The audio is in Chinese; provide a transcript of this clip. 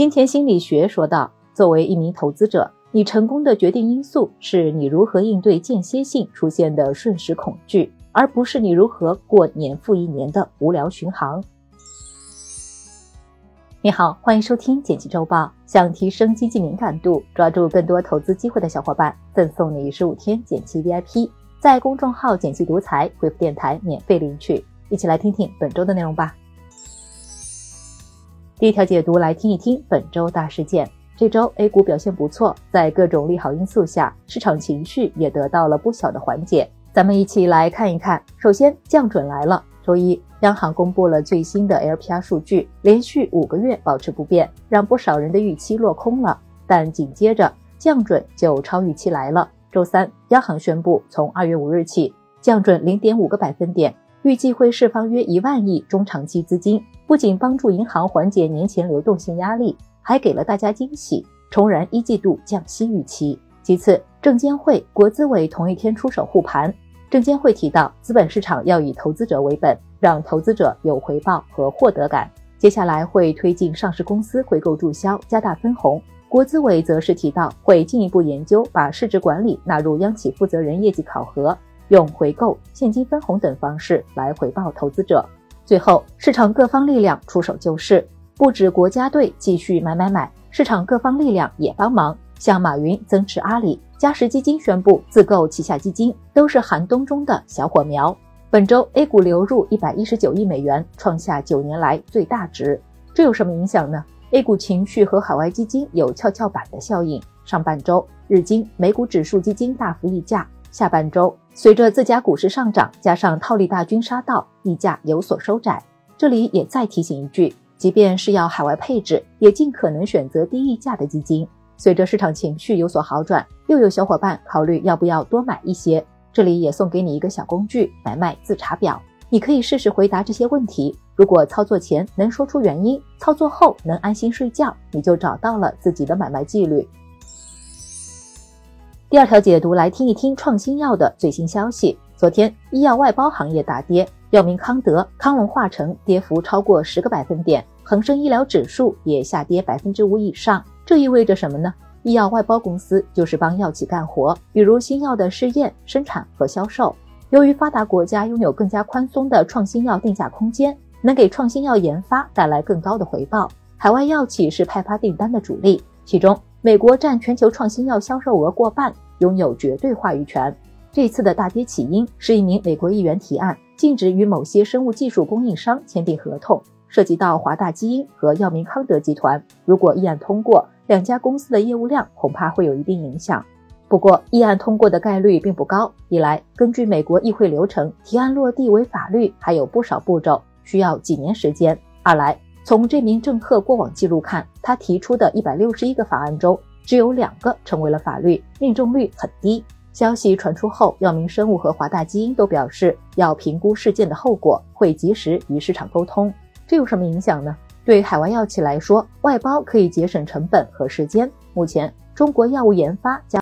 金钱心理学说道：作为一名投资者，你成功的决定因素是你如何应对间歇性出现的瞬时恐惧，而不是你如何过年复一年的无聊巡航。你好，欢迎收听简七周报。想提升经济敏感度，抓住更多投资机会的小伙伴，赠送你十五天简七 VIP，在公众号“简七独裁回复“电台”免费领取。一起来听听本周的内容吧。第一条解读来听一听本周大事件。这周 A 股表现不错，在各种利好因素下，市场情绪也得到了不小的缓解。咱们一起来看一看。首先，降准来了。周一，央行公布了最新的 LPR 数据，连续五个月保持不变，让不少人的预期落空了。但紧接着，降准就超预期来了。周三，央行宣布，从二月五日起降准零点五个百分点，预计会释放约一万亿中长期资金，不仅帮助银行缓解年前流动性压力。还给了大家惊喜，重燃一季度降息预期。其次，证监会、国资委同一天出手护盘。证监会提到，资本市场要以投资者为本，让投资者有回报和获得感。接下来会推进上市公司回购注销，加大分红。国资委则是提到，会进一步研究把市值管理纳入央企负责人业绩考核，用回购、现金分红等方式来回报投资者。最后，市场各方力量出手救市。不止国家队继续买买买，市场各方力量也帮忙，像马云增持阿里，嘉实基金宣布自购旗下基金，都是寒冬中的小火苗。本周 A 股流入一百一十九亿美元，创下九年来最大值。这有什么影响呢？A 股情绪和海外基金有跷跷板的效应。上半周日经、美股指数基金大幅溢价，下半周随着自家股市上涨，加上套利大军杀到，溢价有所收窄。这里也再提醒一句。即便是要海外配置，也尽可能选择低溢价的基金。随着市场情绪有所好转，又有小伙伴考虑要不要多买一些。这里也送给你一个小工具——买卖自查表，你可以试试回答这些问题。如果操作前能说出原因，操作后能安心睡觉，你就找到了自己的买卖纪律。第二条解读来听一听创新药的最新消息。昨天，医药外包行业大跌。药明康德、康龙化成跌幅超过十个百分点，恒生医疗指数也下跌百分之五以上。这意味着什么呢？医药外包公司就是帮药企干活，比如新药的试验、生产和销售。由于发达国家拥有更加宽松的创新药定价空间，能给创新药研发带来更高的回报。海外药企是派发订单的主力，其中美国占全球创新药销售额过半，拥有绝对话语权。这次的大跌起因是一名美国议员提案。禁止与某些生物技术供应商签订合同，涉及到华大基因和药明康德集团。如果议案通过，两家公司的业务量恐怕会有一定影响。不过，议案通过的概率并不高。一来，根据美国议会流程，提案落地为法律还有不少步骤，需要几年时间；二来，从这名政客过往记录看，他提出的一百六十一个法案中，只有两个成为了法律，命中率很低。消息传出后，药明生物和华大基因都表示要评估事件的后果，会及时与市场沟通。这有什么影响呢？对海外药企来说，外包可以节省成本和时间。目前，中国药物研发加